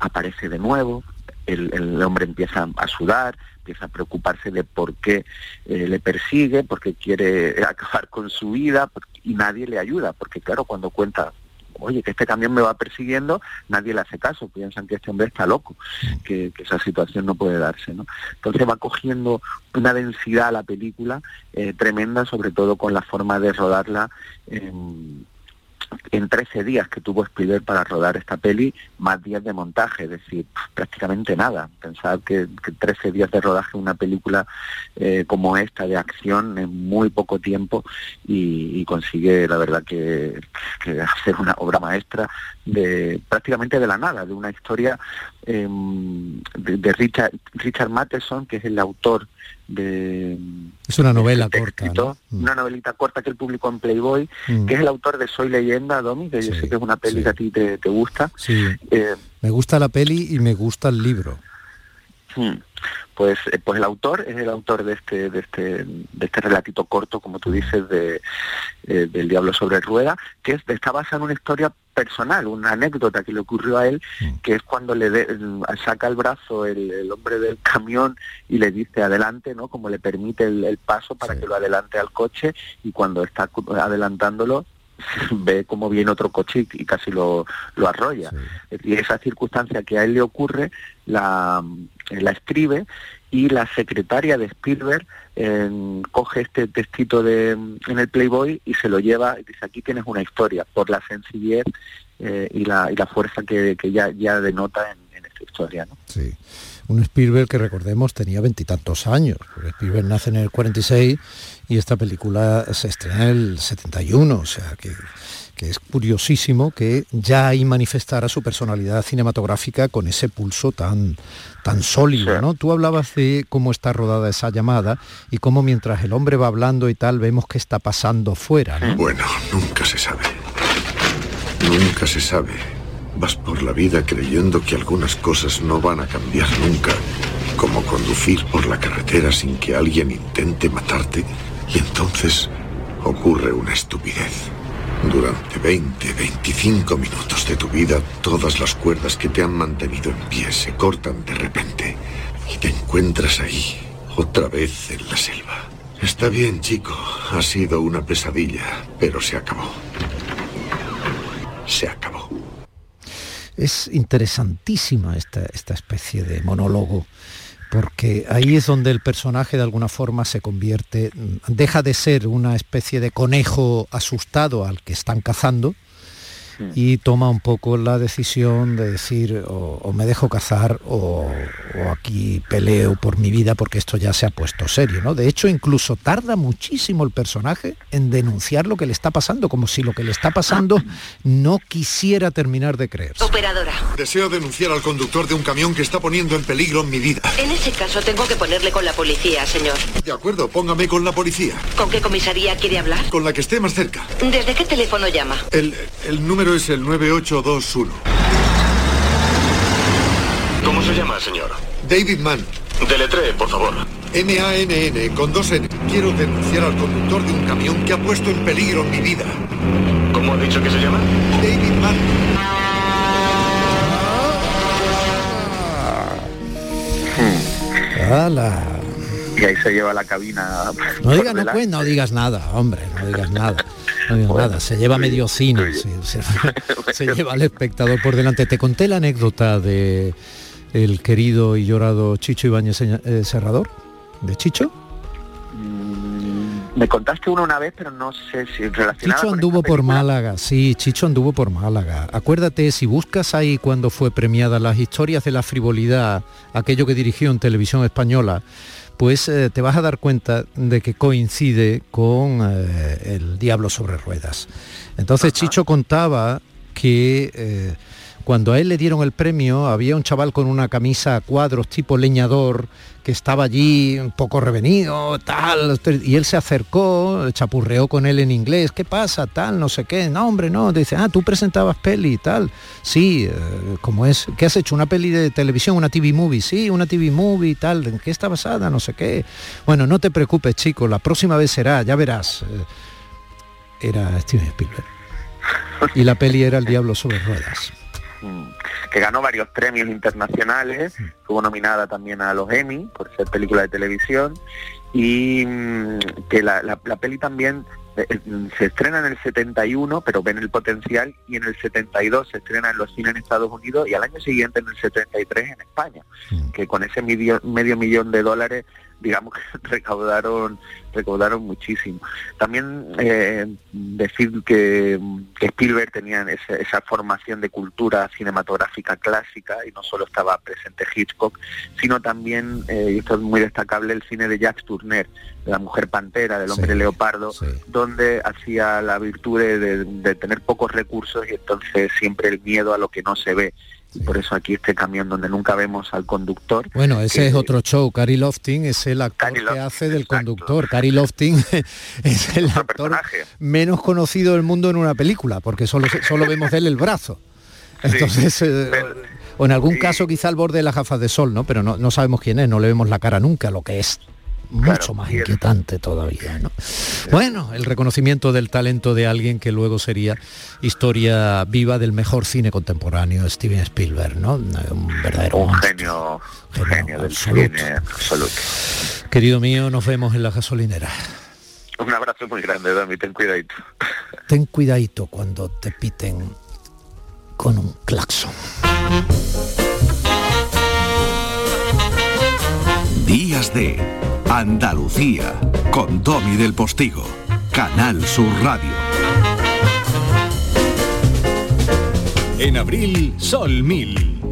aparece de nuevo, el, hombre empieza a sudar, empieza a preocuparse de por qué eh, le persigue, porque quiere acabar con su vida y nadie le ayuda, porque claro, cuando cuenta, oye, que este camión me va persiguiendo, nadie le hace caso, piensan que este hombre está loco, que, esa situación no puede darse, ¿no? Entonces va cogiendo una densidad a la película eh, tremenda, sobre todo con la forma de rodarla en 13 días que tuvo Spielberg para rodar esta peli, más días de montaje, es decir, prácticamente nada. Pensar que, que 13 días de rodaje una película eh, como esta de acción en muy poco tiempo y, consigue, la verdad, que, que hacer una obra maestra de prácticamente de la nada, de una historia em, de, de Richard, Richard Matheson, que es el autor de Es una novela corta. escrito, una novelita corta que él publicó en Playboy, Mm. que es el autor de Soy leyenda, Domi, que yo sé que es una peli que a ti te, te gusta. Sí. Eh, Me gusta la peli y me gusta el libro. Hmm. Pues, eh, pues el autor es el autor de este, de este, de este relatito corto, como tú dices, de, eh, del Diablo sobre rueda, que es, está basado en una historia personal, una anécdota que le ocurrió a él, que es cuando le de- mm, saca el brazo el, el hombre del camión y le dice adelante, ¿no? Como le permite el, el paso para que lo adelante al coche y cuando está adelantándolo ve cómo viene otro coche y, casi lo, lo arrolla. Y esa circunstancia que a él le ocurre la, la escribe y la secretaria de Spielberg eh, coge este textito de, en el Playboy y se lo lleva y dice aquí tienes una historia por la sencillez eh, y, la, y la fuerza que, que ya, ya denota en, en esta historia. ¿no? Sí. Un Spielberg que recordemos tenía veintitantos años. porque Spielberg nace en el 46 y esta película se estrena en el 71. O sea que, que es curiosísimo que ya ahí manifestara su personalidad cinematográfica con ese pulso tan, tan sólido. ¿no? Tú hablabas de cómo está rodada esa llamada y cómo mientras el hombre va hablando y tal vemos que está pasando fuera. ¿no? Bueno, nunca se sabe. Nunca se sabe. Vas por la vida creyendo que algunas cosas no van a cambiar nunca, como conducir por la carretera sin que alguien intente matarte, y entonces ocurre una estupidez. Durante 20, 25 minutos de tu vida, todas las cuerdas que te han mantenido en pie se cortan de repente y te encuentras ahí, otra vez en la selva. Está bien, chico, ha sido una pesadilla, pero se acabó. Se acabó. Es interesantísima esta, esta especie de monólogo, porque ahí es donde el personaje de alguna forma se convierte, mm, deja de ser una especie de conejo asustado al que están cazando y toma un poco la decisión de decir o, o me dejo cazar o, o aquí peleo por mi vida porque esto ya se ha puesto serio, ¿no? De hecho, incluso tarda muchísimo el personaje en denunciar lo que le está pasando, como si lo que le está pasando no quisiera terminar de creerse. Operadora, Deseo denunciar al conductor de un camión que está poniendo en peligro mi vida. En ese caso tengo que ponerle con la policía, señor. De acuerdo, póngame con la policía. ¿Con qué comisaría quiere hablar? Con la que esté más cerca. ¿Desde qué teléfono llama? El, el número es el 9821. ¿Cómo se llama, señor? David Mann. Deletree, por favor. M-A-N-N, con dos N. Quiero denunciar al conductor de un camión que ha puesto en peligro mi vida. ¿Cómo ha dicho que se llama? David Mann. ¡Hala! Y ahí se lleva la cabina. No pues, no digas nada, hombre, no digas nada. No digas nada, se lleva medio cine, sí, se, se lleva al espectador por delante. Te conté la anécdota de el querido y llorado Chicho Ibáñez eh, Serrador, de Chicho. Mm, Me contaste uno una vez, pero no sé si relacionado. Chicho anduvo por Málaga, sí, Chicho anduvo por Málaga. Acuérdate, si buscas ahí cuando fue premiada las historias de la frivolidad, aquello que dirigió en televisión española, pues eh, te vas a dar cuenta de que coincide con eh, el Diablo sobre Ruedas. Entonces Chicho contaba que eh, cuando a él le dieron el premio había un chaval con una camisa a cuadros tipo leñador que estaba allí un poco revenido, tal, y él se acercó, chapurreó con él en inglés, ¿qué pasa? Tal, no sé qué, no hombre, no, dice, ah, tú presentabas peli y tal, sí, eh, como es, ¿qué has hecho? ¿Una peli de televisión, una TV movie? Sí, una TV movie y tal, ¿en qué está basada? No sé qué. Bueno, no te preocupes, chico, la próxima vez será, ya verás. Eh, Era Steven Spielberg. Y la peli era El Diablo sobre Ruedas. Mm, que ganó varios premios internacionales, estuvo nominada también a los Emmy por ser película de televisión y mm, que la, la- la peli también eh, eh, se estrena en el 71, pero ven el potencial y en el 72 se estrena en los cines en Estados Unidos y al año siguiente en el 73 en España, que con ese medio, medio millón de dólares digamos que recaudaron recaudaron muchísimo. También eh, decir que, que Spielberg tenía esa, esa formación de cultura cinematográfica clásica y no solo estaba presente Hitchcock, sino también, eh, y esto es muy destacable, el cine de Jacques Tourneur, de la mujer pantera, del hombre leopardo, donde hacía la virtud de, de- de tener pocos recursos y entonces siempre el miedo a lo que no se ve. Y por eso aquí este camión donde nunca vemos al conductor. Bueno, ese que- es otro show. Cary Lofting es el actor que hace del conductor. Cary Lofting es el actor menos conocido del mundo en una película, porque solo, solo vemos de él el brazo. Entonces, eh, o en algún caso quizá al borde de las gafas de sol, ¿no? Pero no, no sabemos quién es, no le vemos la cara nunca, lo que es mucho más inquietante todavía, ¿no? Bueno, el reconocimiento del talento de alguien que luego sería historia viva del mejor cine contemporáneo, Steven Spielberg, ¿no? Un verdadero un genio, genio del absoluto. cine absoluto. Querido mío, nos vemos en la gasolinera. Un abrazo muy grande, Dami, ten cuidadito. Ten cuidadito cuando te piten con un claxon. Días de Andalucía con Domi del Postigo, Canal Sur Radio. En abril, Sol 1000.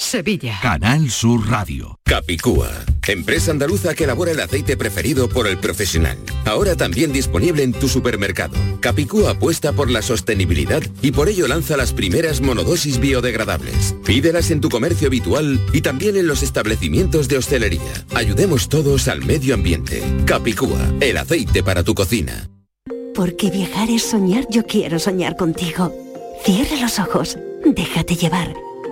Sevilla. Canal Sur Radio. Capicúa, empresa andaluza que elabora el aceite preferido por el profesional. Ahora también disponible en tu supermercado. Capicúa apuesta por la sostenibilidad y por ello lanza las primeras monodosis biodegradables. Pídelas en tu comercio habitual y también en los establecimientos de hostelería. Ayudemos todos al medio ambiente. Capicúa, el aceite para tu cocina. Porque viajar es soñar, yo quiero soñar contigo. Cierra los ojos, déjate llevar.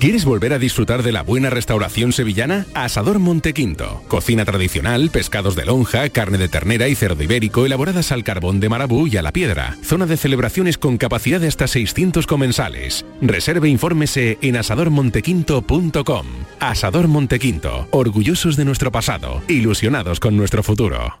¿Quieres volver a disfrutar de la buena restauración sevillana? Asador Montequinto. Cocina tradicional, pescados de lonja, carne de ternera y cerdo ibérico elaboradas al carbón de marabú y a la piedra. Zona de celebraciones con capacidad de hasta 600 comensales. Reserve e infórmese en asadormontequinto.com. Asador Montequinto. Orgullosos de nuestro pasado. Ilusionados con nuestro futuro.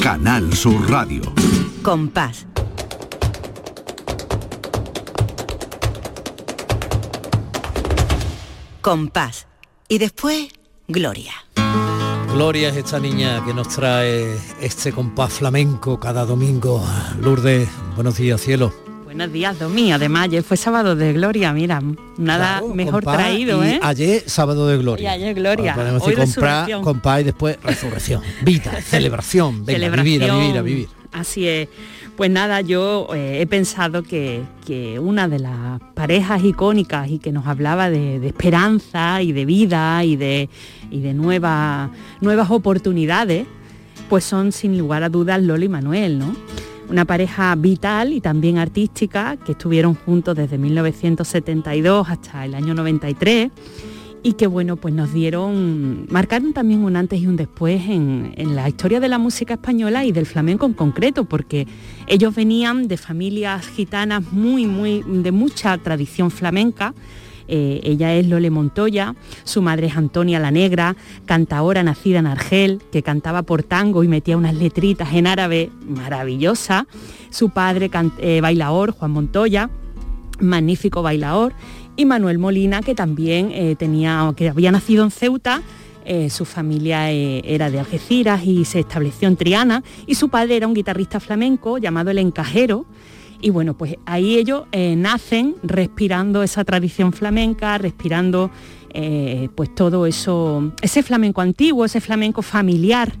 Canal Sur Radio. Compás. Compás. Y después, Gloria. Gloria es esta niña que nos trae este compás flamenco cada domingo. Lourdes, buenos días, cielo. Buenos días, Domi. Además, ayer fue sábado de gloria, mira, nada Claro, mejor traído, ¿eh? Ayer, sábado de gloria. Y ayer gloria. Podemos Hoy decir compás y después resurrección. Vida, celebración. Venga, a vivir, a vivir, a vivir. Así es. Pues nada, yo eh, he pensado que, que una de las parejas icónicas y que nos hablaba de, de esperanza y de vida y de, y de nueva- nuevas oportunidades, pues son sin lugar a dudas Lola y Manuel, ¿no? Una pareja vital y también artística que estuvieron juntos desde 1972 hasta el año 93 y que bueno, pues nos dieron, marcaron también un antes y un después en, en la historia de la música española y del flamenco en concreto, porque ellos venían de familias gitanas muy, muy, de mucha tradición flamenca. Eh, ella es Lole Montoya, su madre es Antonia la Negra, cantaora nacida en Argel, que cantaba por tango y metía unas letritas en árabe maravillosa. Su padre eh, bailaor, Juan Montoya, magnífico bailaor, y Manuel Molina, que también eh, tenía, que había nacido en Ceuta, su familia era de Algeciras y se estableció en Triana, y su padre era un guitarrista flamenco llamado El Encajero, y bueno, pues ahí ellos eh, nacen respirando esa tradición flamenca, respirando eh, pues todo eso, ese flamenco antiguo, ese flamenco familiar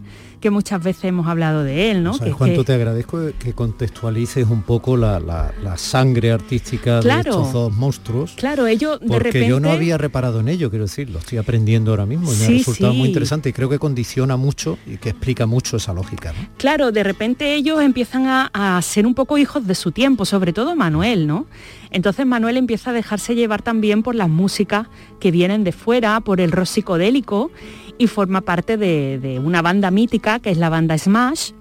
que muchas veces hemos hablado de él, ¿no? ¿Sabes Que- cuánto que- te agradezco que contextualices un poco la, la- la sangre artística Claro. de estos dos monstruos? Claro, ellos de Porque repente... yo no había reparado en ello, quiero decir, lo estoy aprendiendo ahora mismo y me ha Sí, resultado muy interesante y creo que condiciona mucho y que explica mucho esa lógica. ¿no? Claro, de repente ellos empiezan a, a ser un poco hijos de su tiempo, sobre todo Manuel, ¿no? Entonces Manuel empieza a dejarse llevar también por las músicas que vienen de fuera, por el rock psicodélico y forma parte de, una banda mítica que es la banda Smash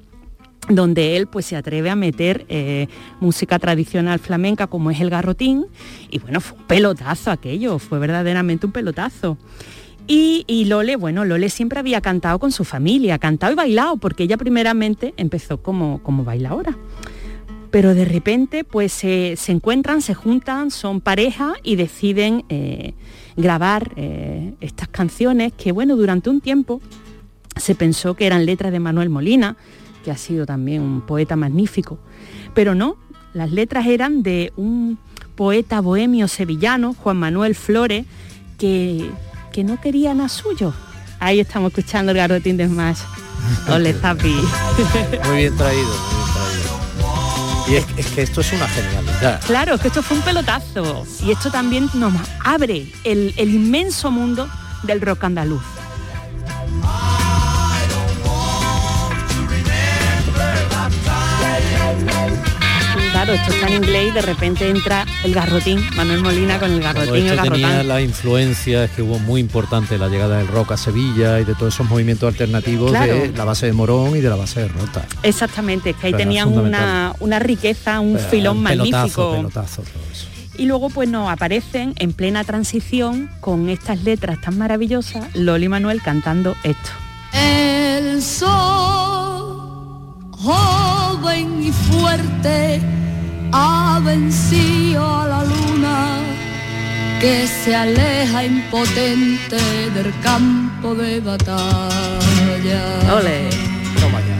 donde él pues se atreve a meter eh, música tradicional flamenca como es el garrotín y bueno fue un pelotazo aquello fue verdaderamente un pelotazo y, y Lole, bueno, Lole siempre había cantado con su familia, cantado y bailado, porque ella primeramente empezó como, como bailadora. Pero de repente pues se, se encuentran, se juntan, son pareja y deciden eh, grabar eh, estas canciones que bueno, durante un tiempo se pensó que eran letras de Manuel Molina, que ha sido también un poeta magnífico, pero no, las letras eran de un poeta bohemio sevillano, Juan Manuel Flores, que, que no querían a suyo. Ahí estamos escuchando el garrotín de Smash. Ole, Zapi. Muy bien traído. Y es, que esto es una genialidad. Claro, es que esto fue un pelotazo. Y esto también nos abre el, el inmenso mundo del rock andaluz. Claro, esto está en inglés y de repente entra el garrotín, Manuel Molina con el garrotín, esto el tenía la influencia, es que hubo muy importante la llegada del rock a Sevilla y de todos esos movimientos alternativos Claro. de la base de Morón y de la base de Rota. Exactamente, es que ahí tenían una, una riqueza, un filón magnífico. pelotazo, todo eso. Y luego pues nos aparecen en plena transición con estas letras tan maravillosas, Loli Manuel cantando esto. El sol, joven y fuerte, ha vencido a la luna que se aleja impotente del campo de batalla. Ole. Toma ya.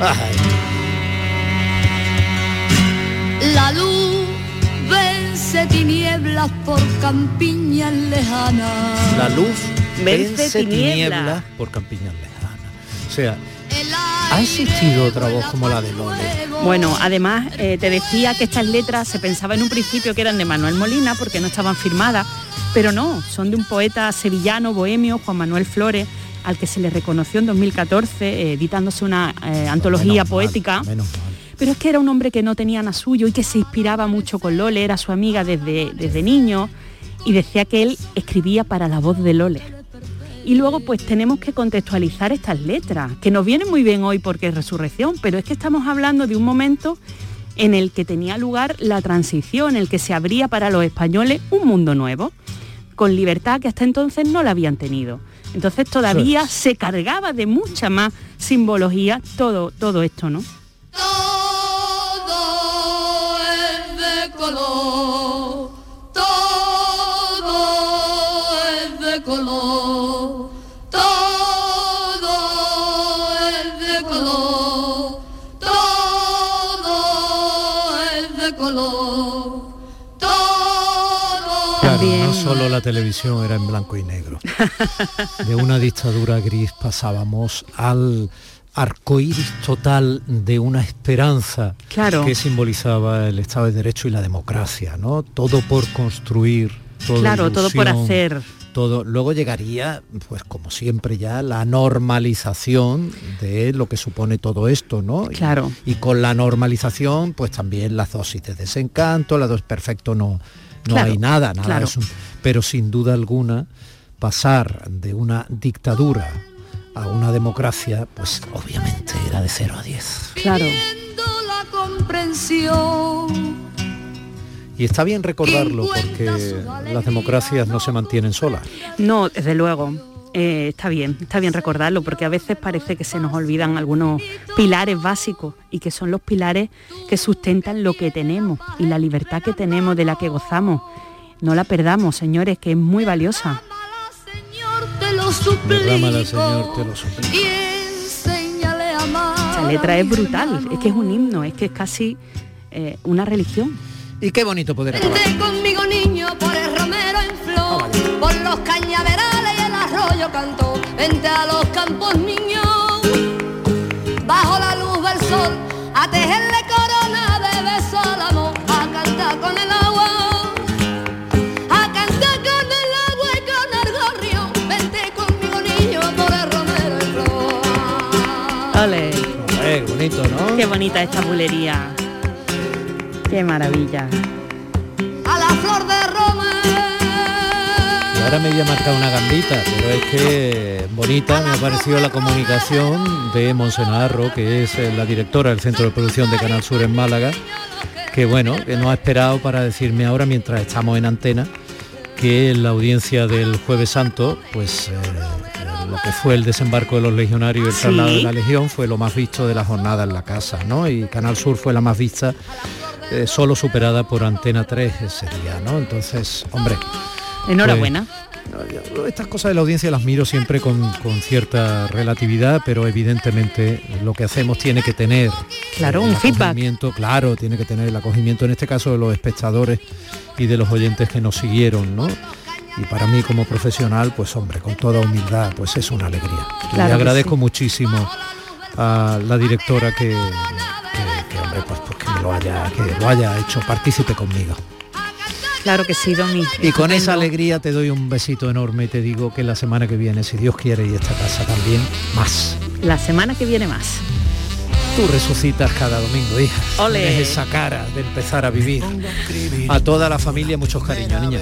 Ay. La luz vence tinieblas por campiñas lejanas. La luz Vence vence tinieblas. tinieblas por campiñas lejanas. O sea, ¿ha existido otra voz como la de Loli? Bueno, además eh, te decía que estas letras se pensaba en un principio que eran de Manuel Molina porque no estaban firmadas, pero no, son de un poeta sevillano, bohemio, Juan Manuel Flores, al que se le reconoció en 2014 eh, editándose una eh, antología poética. Pero es que era un hombre que no tenía nada suyo y que se inspiraba mucho con Lole, era su amiga desde, desde niño y decía que él escribía para la voz de Lole. Y luego pues tenemos que contextualizar estas letras, que nos vienen muy bien hoy porque es resurrección, pero es que estamos hablando de un momento en el que tenía lugar la transición, en el que se abría para los españoles un mundo nuevo, con libertad que hasta entonces no la habían tenido. Entonces todavía se cargaba de mucha más simbología todo, todo esto, ¿no? Solo la televisión era en blanco y negro. De una dictadura gris pasábamos al arcoíris total de una esperanza Claro. que simbolizaba el Estado de Derecho y la democracia, ¿no? Todo por construir, todo Claro, todo por hacer. Todo. Luego llegaría, pues como siempre ya, la normalización de lo que supone todo esto, ¿no? Claro. Y, con la normalización, pues también las dosis de desencanto, la dosis perfecto no, no Claro, hay nada, nada. claro. es un- pero sin duda alguna, pasar de una dictadura a una democracia, pues obviamente era de 0 a 10. Claro. la comprensión. Y está bien recordarlo porque las democracias no se mantienen solas. No, desde luego. Eh, está bien, está bien recordarlo, porque a veces parece que se nos olvidan algunos pilares básicos y que son los pilares que sustentan lo que tenemos y la libertad que tenemos, de la que gozamos. No la perdamos, señores, que es muy valiosa. Derrámala, Señor, te lo suplico. Esta letra es brutal, es que es un himno, es que es casi eh, una religión. Y qué bonito poder acabar. Vente conmigo niño Vente a los campos niño, bajo la luz del sol, a tejerle corona de beso al amor, a cantar con el agua, a cantar con el agua y con el gorrión. Vente conmigo niño por el romero en flor. Ole, Eh, bonito, ¿no? qué bonita esta bulería. Qué maravilla. A la flor de Roma. Ahora me voy a marcar una gambita, pero es que bonita me ha parecido la comunicación de Monsenarro, que es eh, la directora del Centro de Producción de Canal Sur en Málaga, que bueno, que no ha esperado para decirme ahora mientras estamos en antena que la audiencia del jueves santo, pues eh, lo que fue el desembarco de los legionarios y el Sí. traslado de la legión fue lo más visto de la jornada en la casa, ¿no? Y Canal Sur fue la más vista, eh, solo superada por Antena 3 ese día, ¿no? Entonces, hombre. Enhorabuena. pues, estas cosas de la audiencia las miro siempre con, con cierta relatividad, pero evidentemente lo que hacemos tiene que tener Claro, el un feedback. acogimiento, claro, tiene que tener el acogimiento en este caso de los espectadores y de los oyentes que nos siguieron, ¿no? Y para mí como profesional, pues hombre, con toda humildad, pues es una alegría. Claro le agradezco sí. muchísimo a la directora que, que- que, hombre, pues, pues que me lo haya, que lo haya hecho partícipe conmigo. Claro que sí, Domi. Y con esa alegría te doy un besito enorme y te digo que la semana que viene, si Dios quiere y esta casa también, más. La semana que viene más. Tú resucitas cada domingo, hija. Ole. Tienes esa cara de empezar a vivir. A toda la familia muchos cariños, niña.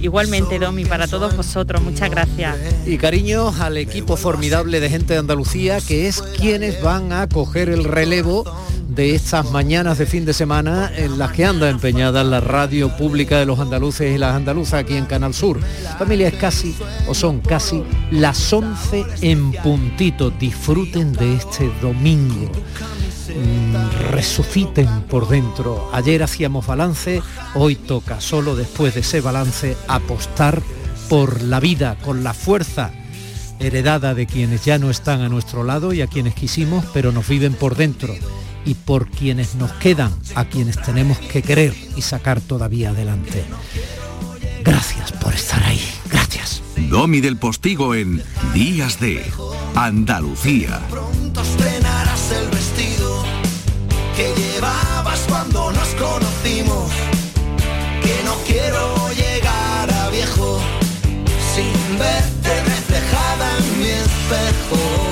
Igualmente, Domi, para todos vosotros, muchas gracias. Y cariños al equipo formidable de gente de Andalucía, que es quienes van a coger el relevo de estas mañanas de fin de semana en las que anda empeñada la radio pública de los andaluces y las andaluzas aquí en Canal Sur. Familia es casi, o son casi, las 11 en puntito. Disfruten de este domingo. Mm, resuciten por dentro. Ayer hacíamos balance, hoy toca, solo después de ese balance, apostar por la vida, con la fuerza heredada de quienes ya no están a nuestro lado y a quienes quisimos, pero nos viven por dentro, y por quienes nos quedan, a quienes tenemos que querer y sacar todavía adelante. Gracias por estar ahí, gracias. Domi del Postigo en Días de Andalucía. estrenarás el vestido que llevabas cuando nos conocimos. Que no quiero llegar a viejo sin verte reflejada en mi espejo.